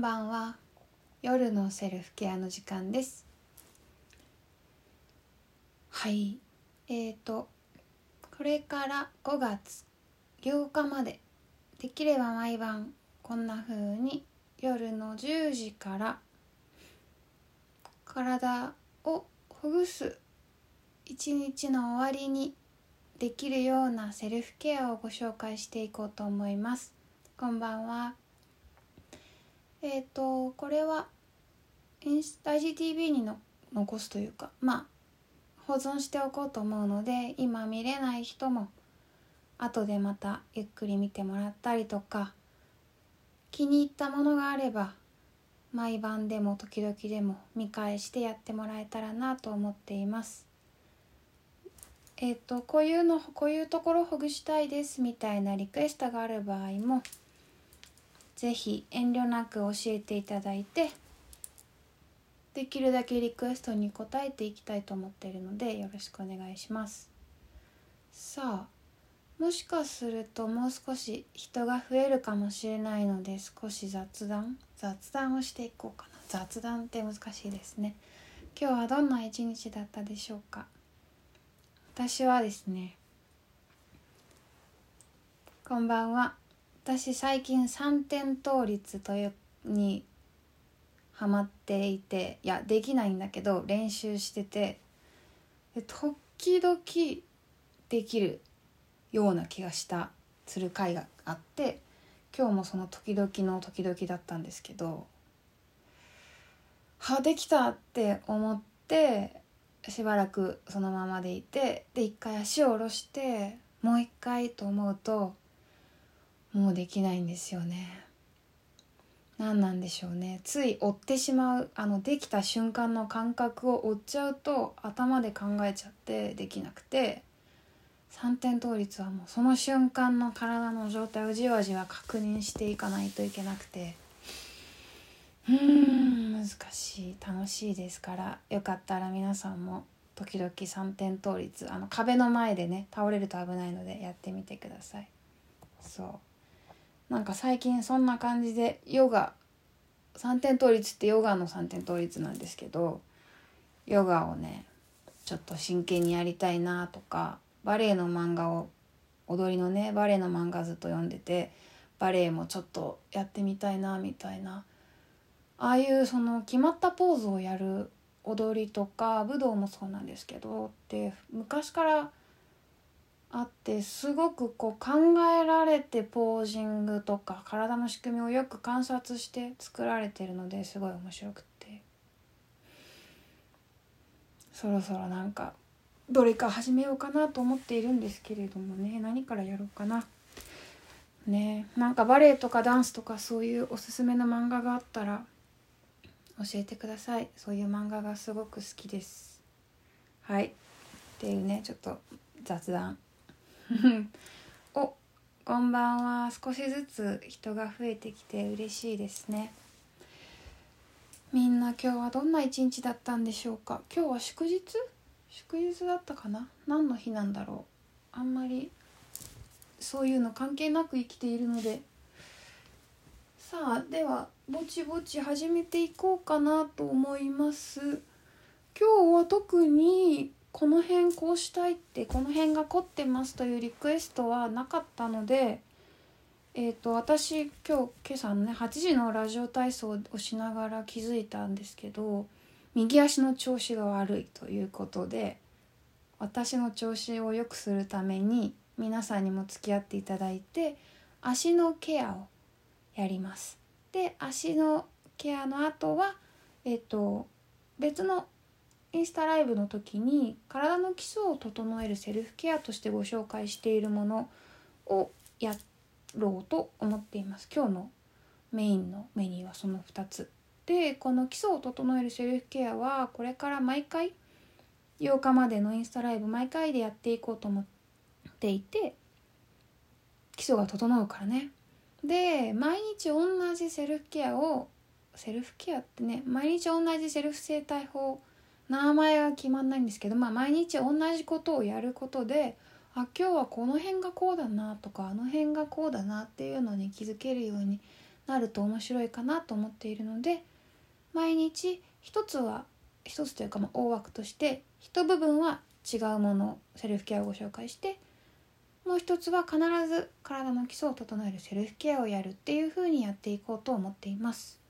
んばんは。夜のセルフケアの時間です。はい。えーとこれから5月8日までできれば毎晩こんな風に夜の10時から体をほぐす一日の終わりにできるようなセルフケアをご紹介していこうと思います。こんばんは。えっ、ー、とこれは IGTV にの残すというかまあ保存しておこうと思うので今見れない人も後でまたゆっくり見てもらったりとか気に入ったものがあれば毎晩でも時々でも見返してやってもらえたらなと思っています。えっ、ー、とこういうのこういうところほぐしたいですみたいなリクエストがある場合も是非遠慮なく教えていただいてできるだけリクエストに応えていきたいと思っているのでよろしくお願いします。さあもしかするともう少し人が増えるかもしれないので少し雑談雑談をしていこうかな。雑談って難しいですね。今日はどんな一日だったでしょうか。私はですねこんばんは。私最近三点倒立というにハマっていていやできないんだけど練習しててで時々できるような気がしたする回があって今日もその時々の時々だったんですけどはできたって思ってしばらくそのままでいてで一回足を下ろしてもう一回と思うともうできないんですよね。何なんでしょうね。つい追ってしまうあのできた瞬間の感覚を追っちゃうと頭で考えちゃってできなくて三点倒立はもうその瞬間の体の状態をじわじわ確認していかないといけなくてうーん難しい。楽しいですからよかったら皆さんも時々三点倒立あの壁の前でね倒れると危ないのでやってみてください。そう。なんか最近そんな感じでヨガ三点倒立ってヨガの三点倒立なんですけどヨガをねちょっと真剣にやりたいなとかバレエの漫画を踊りのねバレエの漫画ずっと読んでてバレエもちょっとやってみたいなみたいなああいうその決まったポーズをやる踊りとか武道もそうなんですけどって昔からあってすごくこう考えられてポージングとか体の仕組みをよく観察して作られてるのですごい面白くて。そろそろなんかどれか始めようかなと思っているんですけれどもね。何からやろうかな。ね。なんかバレエとかダンスとかそういうおすすめの漫画があったら教えてください。そういう漫画がすごく好きです。はい。っていうねちょっと雑談。おこんばんは。少しずつ人が増えてきて嬉しいですね。みんな今日はどんな一日だったんでしょうか？今日は祝日？祝日だったかな？何の日なんだろう？あんまりそういうの関係なく生きているので。さあではぼちぼち始めていこうかなと思います。今日は特にこの辺こうしたいってこの辺が凝ってますというリクエストはなかったのでえーと、私今日今朝のね8時のラジオ体操をしながら気づいたんですけど右足の調子が悪いということで私の調子を良くするために皆さんにも付き合っていただいて足のケアをやります。で足のケアの後はえっ、ー、と別のインスタライブの時に体の基礎を整えるセルフケアとしてご紹介しているものをやろうと思っています。今日のメインのメニューはその2つ。でこの基礎を整えるセルフケアはこれから毎回8日までのインスタライブ毎回でやっていこうと思っていて基礎が整うからね。で毎日同じセルフケアをセルフケアってね毎日同じセルフ整体法名前は決まんないんですけど、まあ、毎日同じことをやることであ今日はこの辺がこうだなとかあの辺がこうだなっていうのに気づけるようになると面白いかなと思っているので毎日一つは一つというかまあ大枠として一部分は違うものセルフケアをご紹介してもう一つは必ず体の基礎を整えるセルフケアをやるっていう風にやっていこうと思っています。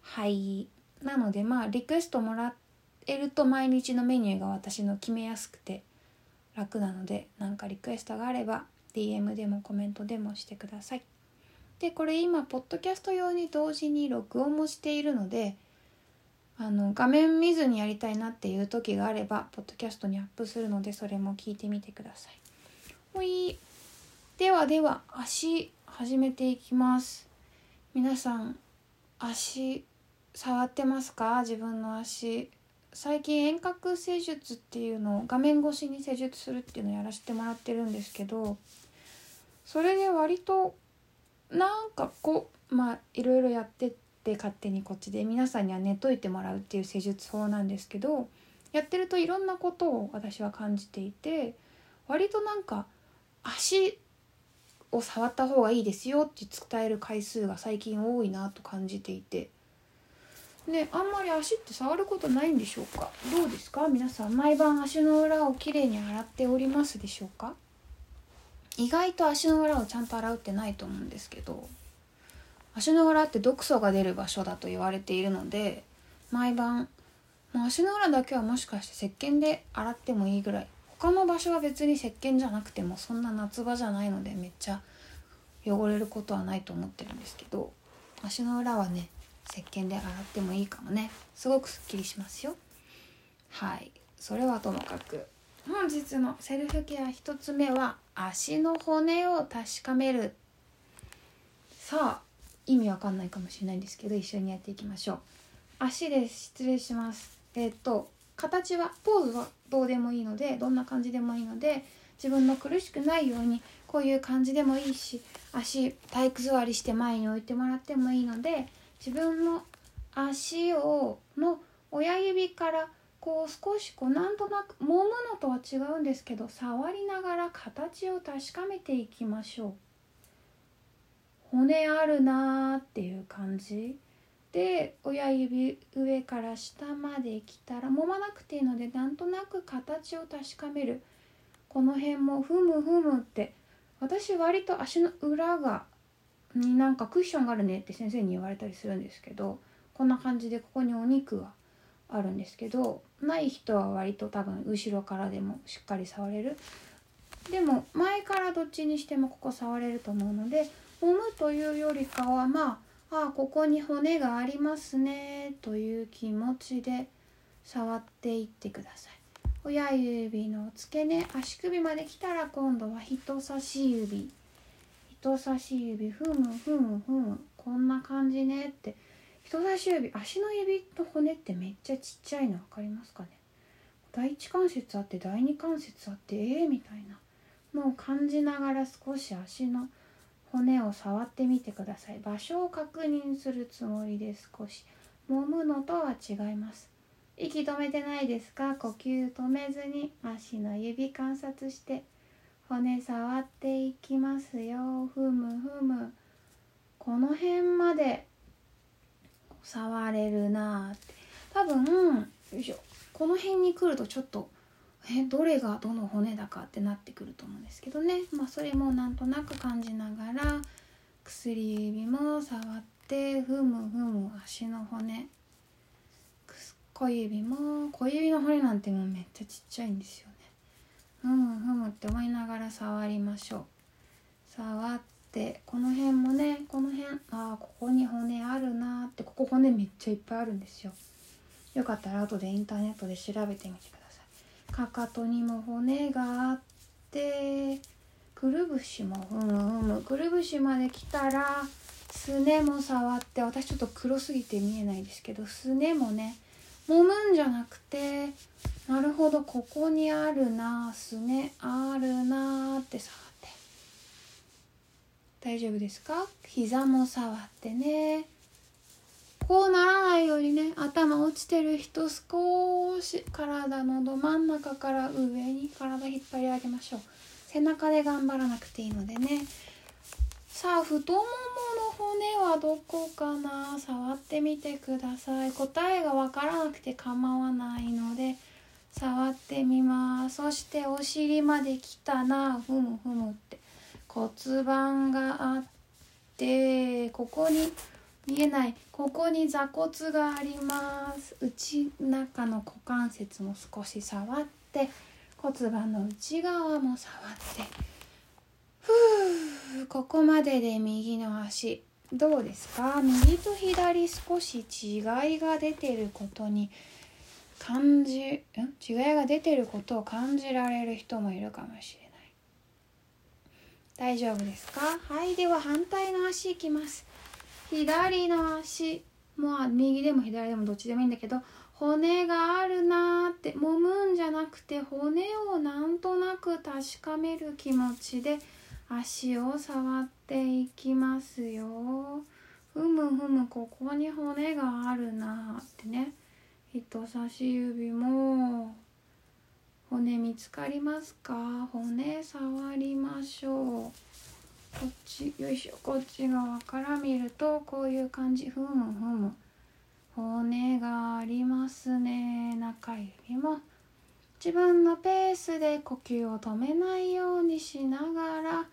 はい。なのでまあリクエストもらえると毎日のメニューが私の決めやすくて楽なので何かリクエストがあれば DM でもコメントでもしてください。でこれ今ポッドキャスト用に同時に録音もしているのであの画面見ずにやりたいなっていう時があればポッドキャストにアップするのでそれも聞いてみてください。ほい。ではでは足始めていきます。皆さん足触ってますか？自分の足。最近遠隔施術っていうのを画面越しに施術するっていうのをやらせてもらってるんですけどそれで割となんかこうまあいろいろやってって勝手にこっちで皆さんには寝といてもらうっていう施術法なんですけどやってるといろんなことを私は感じていて割となんか足を触った方がいいですよって伝える回数が最近多いなと感じていて。ねあんまり足って触ることないんでしょうか？どうですか？皆さん毎晩足の裏をきれいに洗っておりますでしょうか？意外と足の裏をちゃんと洗うってないと思うんですけど足の裏って毒素が出る場所だと言われているので毎晩もう足の裏だけはもしかして石鹸で洗ってもいいぐらい。他の場所は別に石鹸じゃなくてもそんな夏場じゃないのでめっちゃ汚れることはないと思ってるんですけど足の裏はね石鹸で洗ってもいいかもね。すごくすっきりしますよ。はい。それはともかく本日のセルフケア1つ目は足の骨を確かめる。さあ意味わかんないかもしれないんですけど一緒にやっていきましょう。足です失礼します。えっ、と形はポーズはどうでもいいのでどんな感じでもいいので自分の苦しくないようにこういう感じでもいいし足体育座りして前に置いてもらってもいいので自分の足をの親指からこう少しこうなんとなく揉むのとは違うんですけど触りながら形を確かめていきましょう。骨あるなーっていう感じ。で親指上から下まで来たら揉まなくていいのでなんとなく形を確かめる。この辺もふむふむって私割と足の裏がになんかクッションがあるねって先生に言われたりするんですけどこんな感じでここにお肉があるんですけどない人は割と多分後ろからでもしっかり触れる。でも前からどっちにしてもここ触れると思うので揉むというよりかはまあああここに骨がありますねという気持ちで触っていってください。親指の付け根足首まで来たら今度は人差し指。人差し指ふむふむふむこんな感じねって。人差し指足の指と骨ってめっちゃちっちゃいの分かりますかね？第一関節あって第二関節あってええー、みたいな。のを感じながら少し足の骨を触ってみてください。場所を確認するつもりで少し。揉むのとは違います。息止めてないですか？呼吸止めずに足の指観察して。骨触っていきますよ。ふむふむ。この辺まで触れるな。って多分よいしょ。この辺に来るとちょっとえどれがどの骨だかってなってくると思うんですけどね。まあそれもなんとなく感じながら薬指も触ってふむふむ。足の骨。小指も。小指の骨なんてもうめっちゃちっちゃいんですよ。ふむふむって思いながら触りましょう。触ってこの辺もねこの辺ああここに骨あるなってここ骨めっちゃいっぱいあるんですよ。よかったら後でインターネットで調べてみてください。かかとにも骨があってくるぶしもふむふむくるぶしまで来たらすねも触って私ちょっと黒すぎて見えないですけどすねもね揉むんじゃなくてなるほど。ここにあるなすね。あるなって触って。大丈夫ですか？膝も触ってね。こうならないようにね。頭落ちてる人少し体のど真ん中から上に体引っ張り上げましょう。背中で頑張らなくていいのでね。さあ太ももの骨はどこかな？触ってみてください。答えがわからなくて構わないので。触ってみます。そしてお尻まで来たな。ふむふむって。骨盤があってここに見えない。ここに座骨があります。内中の股関節も少し触って骨盤の内側も触って。ふうここまでで右の足。どうですか？右と左少し違いが出てることに感じん違いが出てることを感じられる人もいるかもしれない。大丈夫ですか？はいでは反対の足いきます。左の足まあ右でも左でもどっちでもいいんだけど骨があるなーって揉むんじゃなくて骨をなんとなく確かめる気持ちで足を触っていきますよ。ふむふむここに骨があるなーってね。人差し指も骨見つかりますか？骨触りましょう。こっちよいしょ。こっち側から見るとこういう感じ。ふむふむ。骨がありますね。中指も。自分のペースで呼吸を止めないようにしながら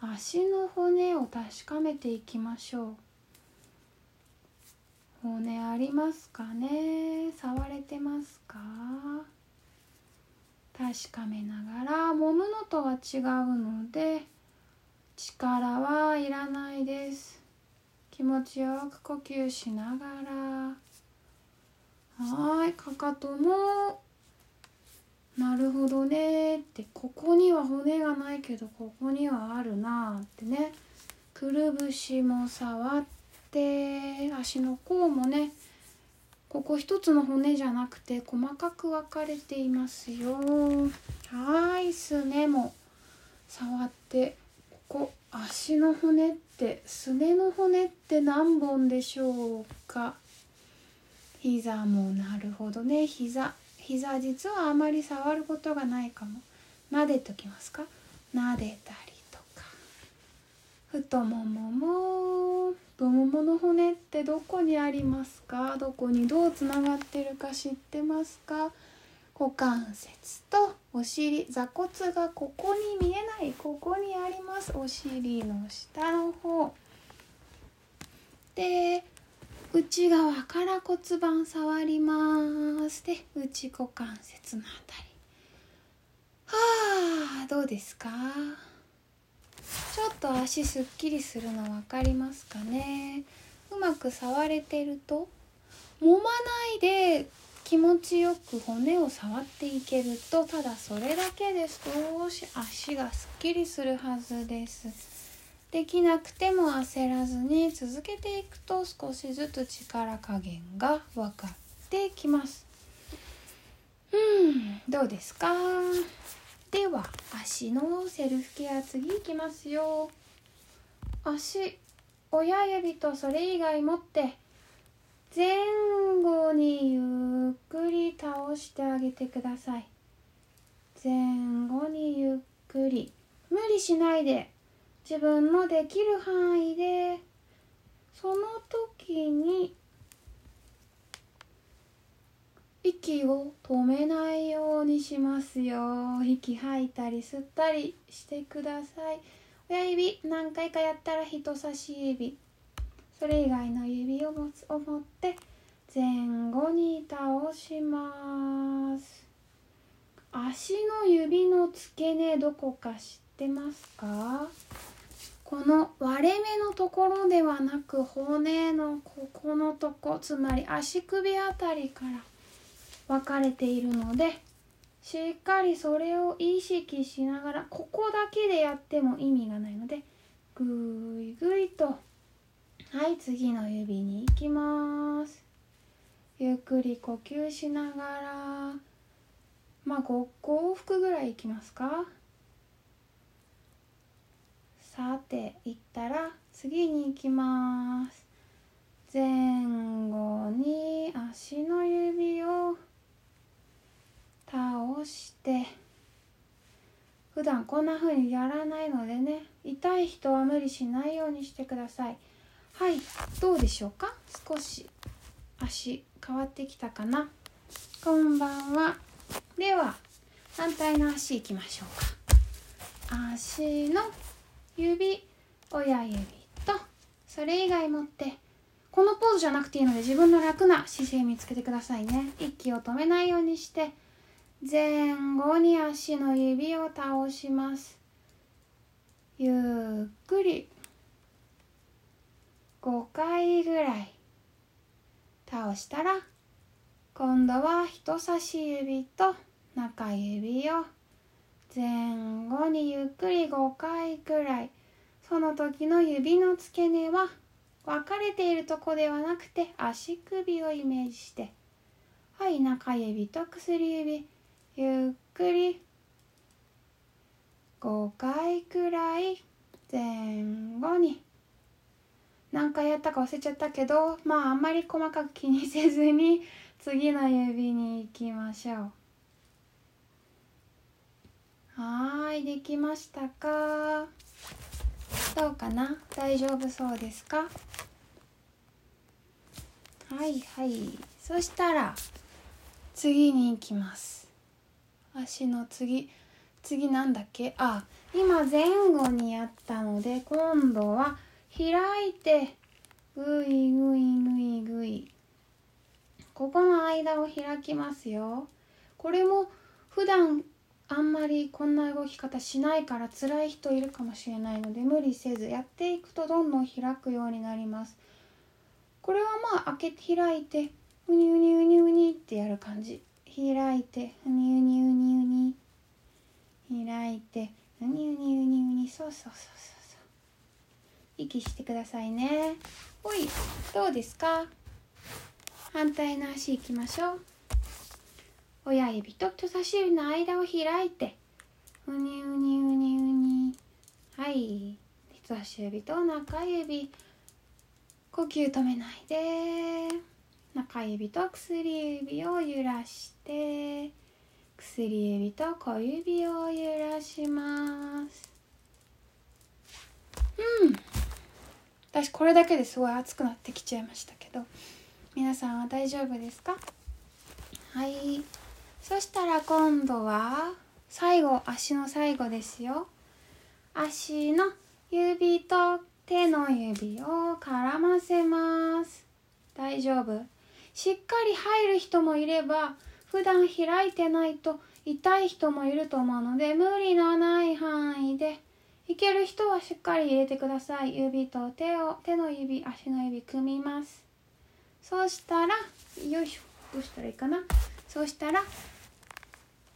足の骨を確かめていきましょう。骨ありますかね？触れてますか？確かめながら揉むのとは違うので力はいらないです。気持ちよく呼吸しながら。はいかかとも。なるほどね。ってここには骨がないけどここにはあるなってね。くるぶしも触ってで足の甲もねここ一つの骨じゃなくて細かく分かれていますよ。はいすねも触ってここ足の骨ってすねの骨って何本でしょうか？膝もなるほどね。膝膝実はあまり触ることがないかも。撫でときますか？撫でたり。太ももも太ももの骨ってどこにありますか？どこにどうつながってるか知ってますか？股関節とお尻座骨がここに見えないここにあります。お尻の下の方。で内側から骨盤触ります。で内股関節のあたり。はあどうですか？ちょっと足すっきりするの分かりますかね。うまく触れてると揉まないで気持ちよく骨を触っていけるとただそれだけで少し足がすっきりするはずです。できなくても焦らずに続けていくと少しずつ力加減が分かってきます。うんどうですか？では足のセルフケア次いきますよ。足親指とそれ以外持って前後にゆっくり倒してあげてください。前後にゆっくり。無理しないで。自分のできる範囲で。その時に息を止めないようにしますよ。息吐いたり吸ったりしてください。親指何回かやったら人差し指。それ以外の指を持つを持って前後に倒します。足の指の付け根どこか知ってますか？この割れ目のところではなく骨のここのとこつまり足首あたりから分かれているのでしっかりそれを意識しながらここだけでやっても意味がないのでぐいぐいとはい次の指に行きます。ゆっくり呼吸しながらまあ 5, 往復ぐらいいきますか。さて行ったら次に行きます。前後に足の指を倒して。普段こんな風にやらないのでね。痛い人は無理しないようにしてください。はいどうでしょうか？少し。足変わってきたかな？こんばんは。では反対の足いきましょうか。足の指親指とそれ以外持って。このポーズじゃなくていいので自分の楽な姿勢見つけてくださいね。息を止めないようにして。前後に足の指を倒します。ゆっくり。5回ぐらい倒したら今度は人差し指と中指を前後にゆっくり5回くらい。その時の指の付け根は分かれているとこではなくて足首をイメージして。はい中指と薬指。ゆっくり。5回くらい前後に。何回やったか忘れちゃったけどまああんまり細かく気にせずに次の指に行きましょう。はいできましたか？どうかな？大丈夫そうですか？はいはい。そしたら次に行きます。足の次。次なんだっけ？あ今前後にやったので今度は開いてぐいぐいぐいぐい。ここの間を開きますよ。これも普段あんまりこんな動き方しないから辛い人いるかもしれないので無理せずやっていくとどんどん開くようになります。これはまあ開けて開いてうにうにうにうにってやる感じ。開いてうにうにうにうに。開いてうにうにうにうに。そうそうそうそう。そう息してくださいね。ほいどうですか？反対の足いきましょう。親指と人差し指の間を開いてうにうにうにうに。はい。人差し指と中指。呼吸止めないで。中指と薬指を揺らして薬指と小指を揺らします。うん。私これだけですごい熱くなってきちゃいましたけど皆さんは大丈夫ですか？はい。そしたら今度は最後足の最後ですよ。足の指と手の指を絡ませます。大丈夫？しっかり入る人もいれば普段開いてないと痛い人もいると思うので無理のない範囲でいける人はしっかり入れてください。指と手を手の指足の指組みます。そうしたらよいしょ。どうしたらいいかな。そうしたら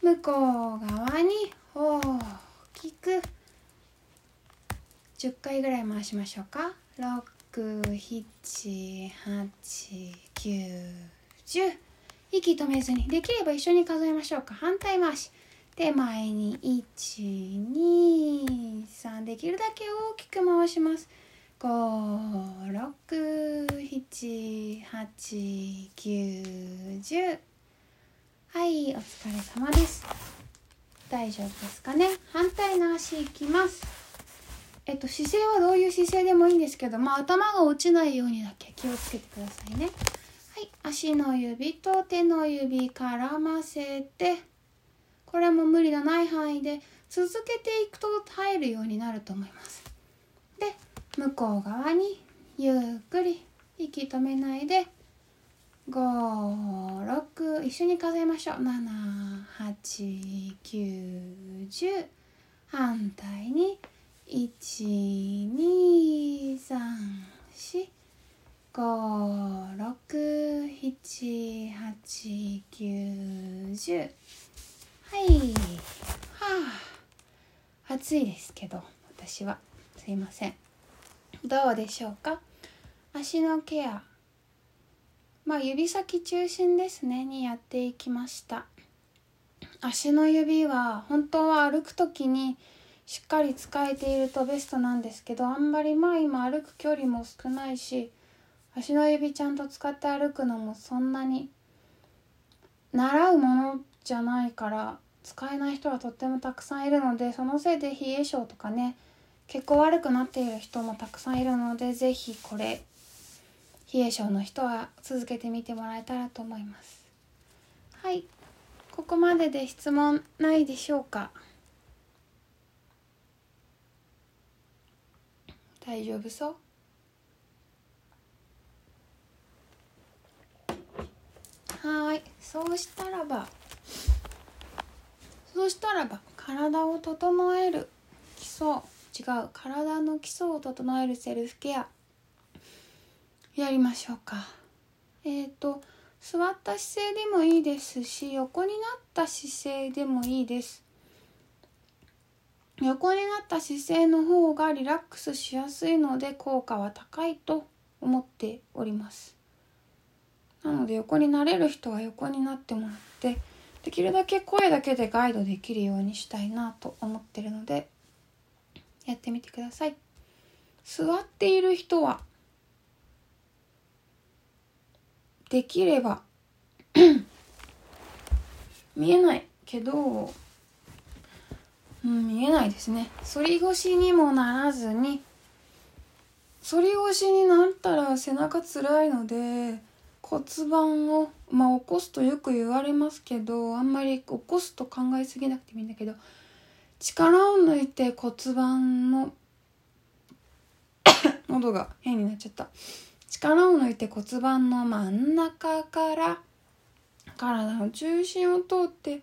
向こう側に大きく10回ぐらい回しましょうか。678 67890息止めずにできれば一緒に数えましょうか。反対回し。手前に123できるだけ大きく回します。5678910はいお疲れ様です。大丈夫ですかね。反対の足いきます。えっと、姿勢はどういう姿勢でもいいんですけど、まあ、頭が落ちないようにだけ気をつけてくださいね。足の指と手の指絡ませて、これも無理のない範囲で続けていくと入るようになると思います。で、向こう側にゆっくり息止めないで、5、6、一緒に数えましょう78910反対に1 2 3 4。5、6、7、8、9、10はい。はあ。暑いですけど私は。すいません。どうでしょうか？足のケア。まあ指先中心ですね。にやっていきました。足の指は本当は歩く時にしっかり使えているとベストなんですけどあんまりまあ今歩く距離も少ないし足の指ちゃんと使って歩くのもそんなに習うものじゃないから使えない人はとってもたくさんいるのでそのせいで冷え性とかね結構悪くなっている人もたくさんいるので是非これ冷え性の人は続けてみてもらえたらと思います。はい。ここまでで質問ないでしょうか？大丈夫そう？はい。そうしたらばそうしたらば体を整える基礎。違う。体の基礎を整えるセルフケア。やりましょうか。えっ、ー、と座った姿勢でもいいですし横になった姿勢でもいいです。横になった姿勢の方がリラックスしやすいので効果は高いと思っております。なので横になれる人は横になってもらってできるだけ声だけでガイドできるようにしたいなと思ってるのでやってみてください。座っている人はできれば 見えないけど、うん、見えないですね。反り腰にもならずに反り腰になったら背中つらいので骨盤をまあ起こすとよく言われますけどあんまり起こすと考えすぎなくてもいいんだけど力を抜いて骨盤の 喉が変になっちゃった。力を抜いて骨盤の真ん中から体の中心を通って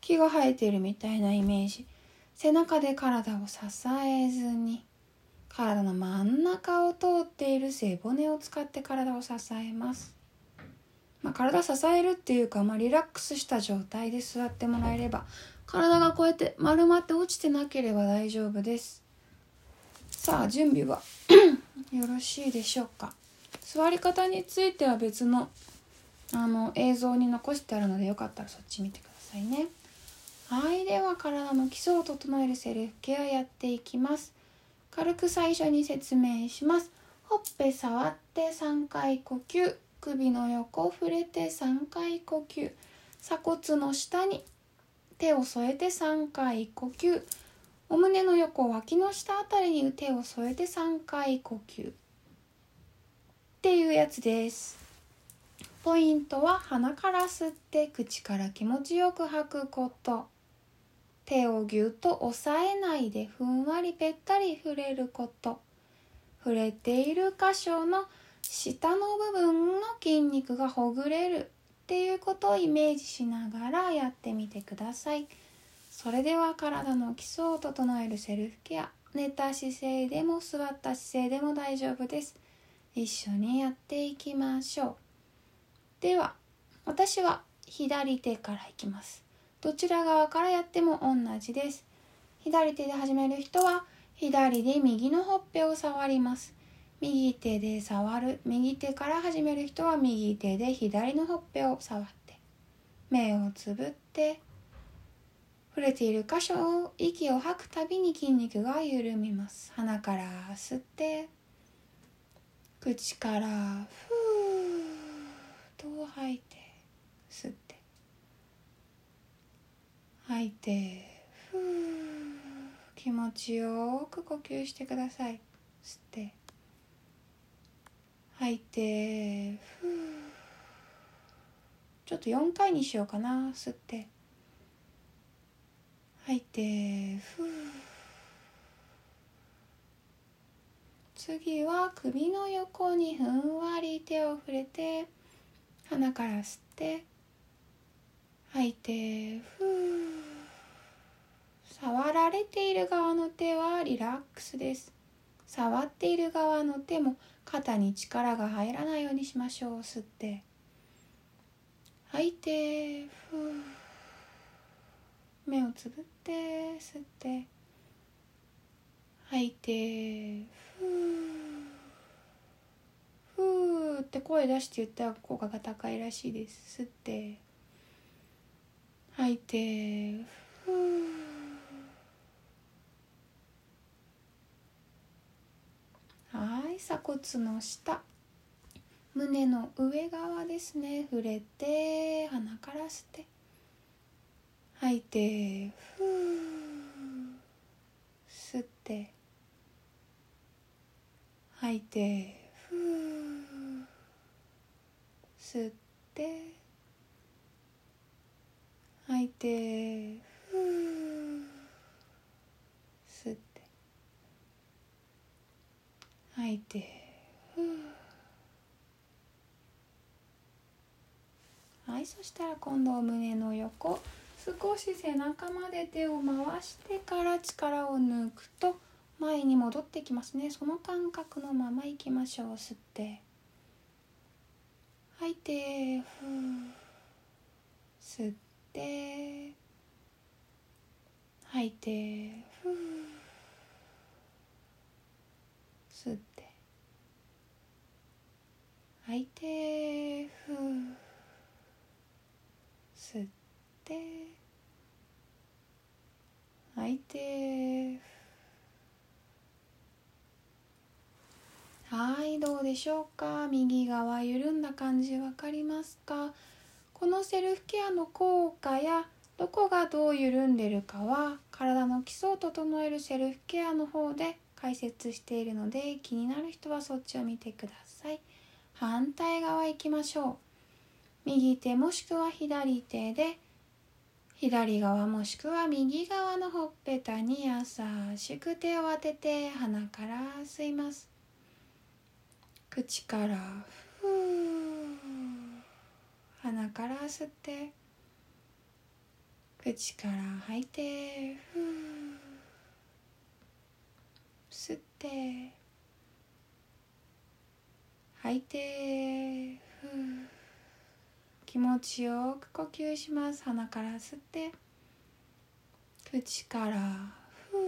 木が生えてるみたいなイメージ。背中で体を支えずに体の真ん中を通っている背骨を使って体を支えます。まあ、体支えるっていうか、まあ、リラックスした状態で座ってもらえれば体がこうやって丸まって落ちてなければ大丈夫です。さあ準備は？よろしいでしょうか。座り方については別のあの映像に残してあるのでよかったらそっち見てくださいね。はいでは体の基礎を整えるセルフケアやっていきます。軽く最初に説明します。ほっぺ触って3回呼吸。首の横触れて3回呼吸。鎖骨の下に手を添えて3回呼吸。お胸の横脇の下あたりに手を添えて3回呼吸。っていうやつです。ポイントは鼻から吸って口から気持ちよく吐くこと。手をぎゅっと押さえないでふんわりぺったり触れること。触れている箇所の下の部分の筋肉がほぐれるっていうことをイメージしながらやってみてください。それでは体の基礎を整えるセルフケア寝た姿勢でも座った姿勢でも大丈夫です。一緒にやっていきましょう。では私は左手からいきます。どちら側からやっても同じです。左手で始める人は左で右のほっぺを触ります。右手で触る。右手から始める人は右手で左のほっぺを触って。目をつぶって。触れている箇所を息を吐くたびに筋肉が緩みます。鼻から吸って。口からふーっと吐いて吸って。吐いてふー気持ちよく呼吸してください。吸って。吐いてふちょっと4回にしようかな吸って。吐いてふ次は首の横にふんわり手を触れて鼻から吸って。吐いてふ触られている側の手はリラックスです。触っている側の手も肩に力が入らないようにしましょう。吸って。吐いてふう。目をつぶって吸って。吐いてふふーって声出して言ったら効果が高いらしいです。吸って。吐いてふーはい鎖骨の下。胸の上側ですね。触れて鼻から吸って。吐いてふう吸って。吐いてふう吸って。吐いてふう吸って吐いて。はいそしたら今度胸の横。少し背中まで手を回してから力を抜くと前に戻ってきますね。その感覚のままいきましょう。吸って。吐いてふう吸って。吐いてふう吸って吐いてふう吸って吐いてはいどうでしょうか右側緩んだ感じ分かりますかこのセルフケアの効果やどこがどう緩んでるかは体の基礎を整えるセルフケアの方で解説しているので気になる人はそっちを見てください反対側行きましょう。右手もしくは左手で左側もしくは右側のほっぺたに優しく手を当てて鼻から吸います。口からふう鼻から吸って口から吐いてふう吸って吐いて気持ちよく呼吸します。鼻から吸って。口から。ふう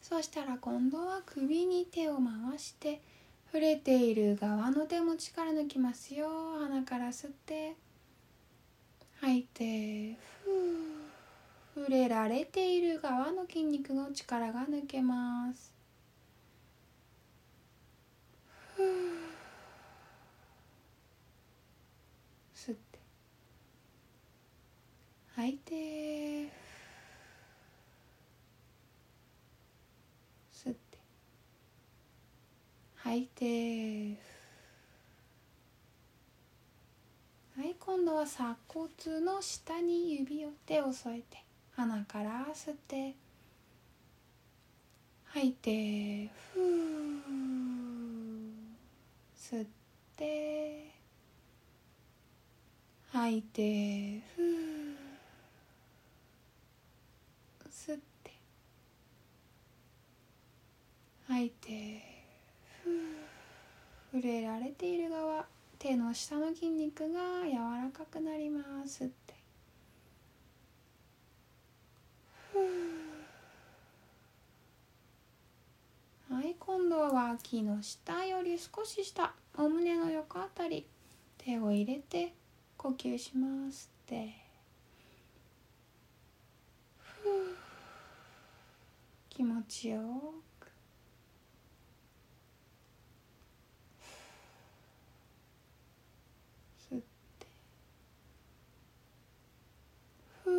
そしたら今度は首に手を回して触れている側の手も力抜きますよ。鼻から吸って。吐いてふう触れられている側の筋肉の力が抜けますふう吸って。吐いて。吸って。吐いて。はい今度は鎖骨の下に指を手を添えて。鼻から吸って。吐いて。ふう。吸って吐いてふう吸って吐いて触れられている側手の下の筋肉が柔らかくなります。ってはい今度は脇の下より少し下お胸の横あたり手を入れて呼吸しますって。気持ちよく。吸って。ふう。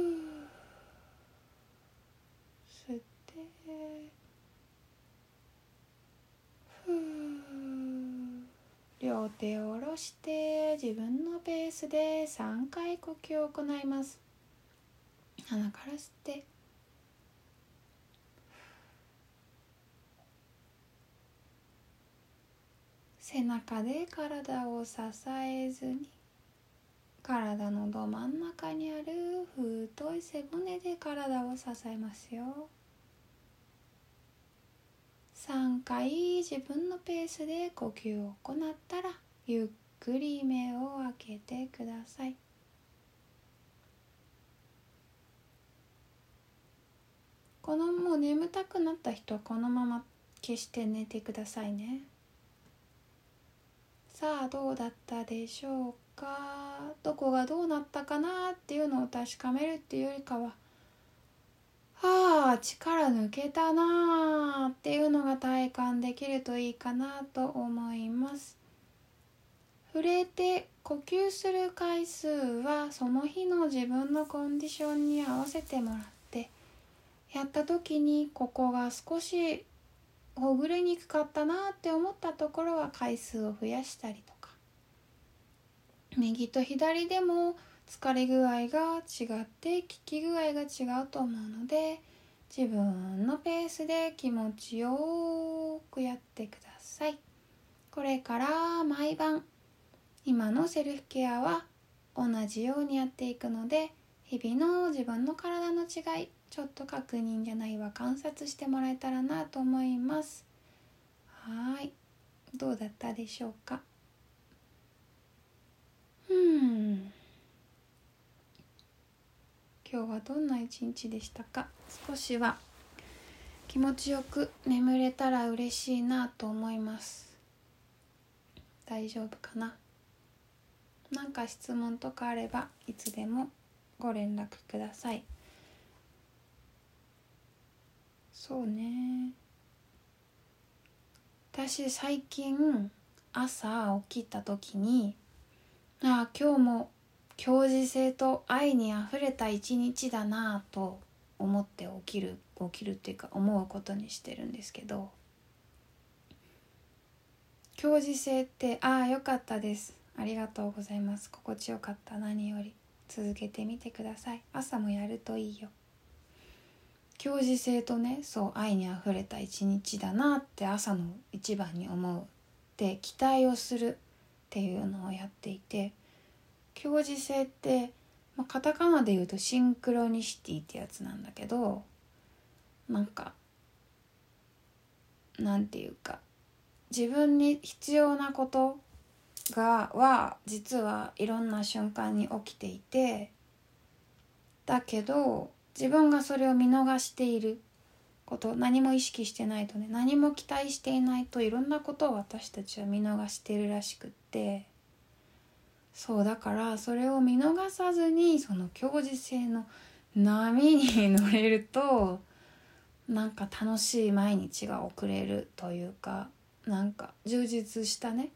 吸って。両手を下ろして自分のペースで3回呼吸を行います。鼻から吸って。背中で体を支えずに体のど真ん中にある太い背骨で体を支えますよ。3回自分のペースで呼吸を行ったらゆっくり目を開けてください。このもう眠たくなった人はこのまま消して寝てくださいね。さあどうだったでしょうか？どこがどうなったかな？っていうのを確かめるっていうよりかはああ力抜けたなーっていうのが体感できるといいかなと思います。触れて呼吸する回数はその日の自分のコンディションに合わせてもらってやった時にここが少しほぐれにくかったなって思ったところは回数を増やしたりとか。右と左でも疲れ具合が違って効き具合が違うと思うので自分のペースで気持ちよくやってください。これから毎晩今のセルフケアは同じようにやっていくので日々の自分の体の違いちょっと確認じゃないわ観察してもらえたらなと思います。はい。どうだったでしょうか？うん今日はどんな一日でしたか？少しは気持ちよく眠れたら嬉しいなと思います。大丈夫かな？何か質問とかあればいつでもご連絡ください。そうね。私最近朝起きた時にああ今日も強靭性と愛にあふれた一日だなぁと思って起きる起きるっていうか思うことにしてるんですけど。強靭性ってああよかったです。ありがとうございます。心地よかった何より。続けてみてください。朝もやるといいよ。強靭性とねそう愛にあふれた一日だなって朝の一番に思う。で期待をするっていうのをやっていて。強磁性って、まあ、カタカナで言うとシンクロニシティってやつなんだけどなんかなんていうか自分に必要なことがは実はいろんな瞬間に起きていてだけど自分がそれを見逃していること何も意識してないとね何も期待していないといろんなことを私たちは見逃してるらしくって。そうだからそれを見逃さずにその強磁性の波に乗れるとなんか楽しい毎日が送れるというかなんか充実したね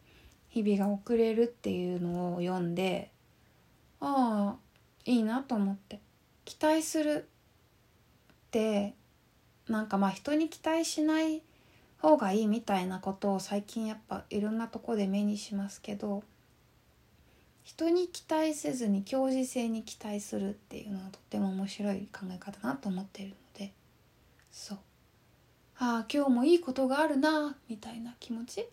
日々が送れるっていうのを読んでああいいなと思って期待するってなんかまあ人に期待しない方がいいみたいなことを最近やっぱいろんなとこで目にしますけど人に期待せずに強磁性に期待するっていうのはとっても面白い考え方だなと思っているのでそう。ああ今日もいいことがあるなみたいな気持ち。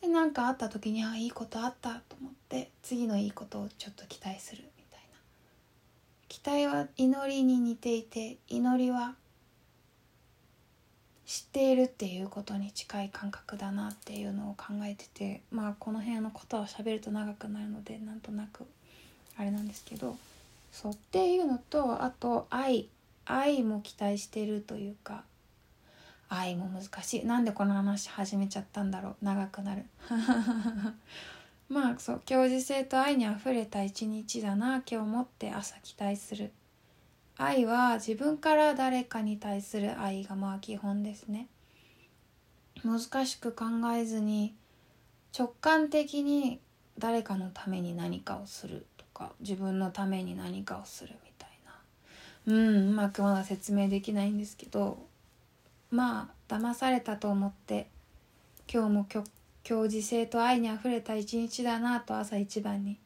で何かあった時にああいいことあったと思って次のいいことをちょっと期待するみたいな。期待は祈りに似ていて祈りは知っているっていうことに近い感覚だなっていうのを考えててまあこの辺のことは喋ると長くなるのでなんとなくあれなんですけどそうっていうのとあと愛愛も期待してるというか愛も難しい。なんでこの話始めちゃったんだろう。長くなる。まあそう教授性と愛にあふれた一日だな今日もって朝期待する。愛は自分から誰かに対する愛がまあ基本ですね。難しく考えずに直感的に誰かのために何かをするとか自分のために何かをするみたいな。うんうまくまだ説明できないんですけどまあ騙されたと思って今日も今日性と愛にあふれた一日だなと朝一番に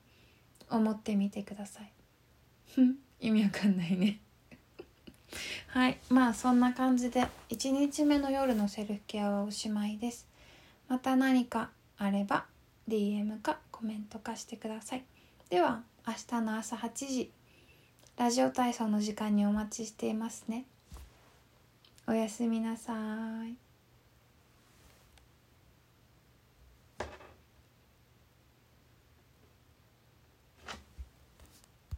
思ってみてください。意味わかんないね。はいまあそんな感じで1日目の夜のセルフケアはおしまいです。また何かあれば DM かコメントかしてください。では明日の朝8時ラジオ体操の時間にお待ちしていますね。おやすみなさい。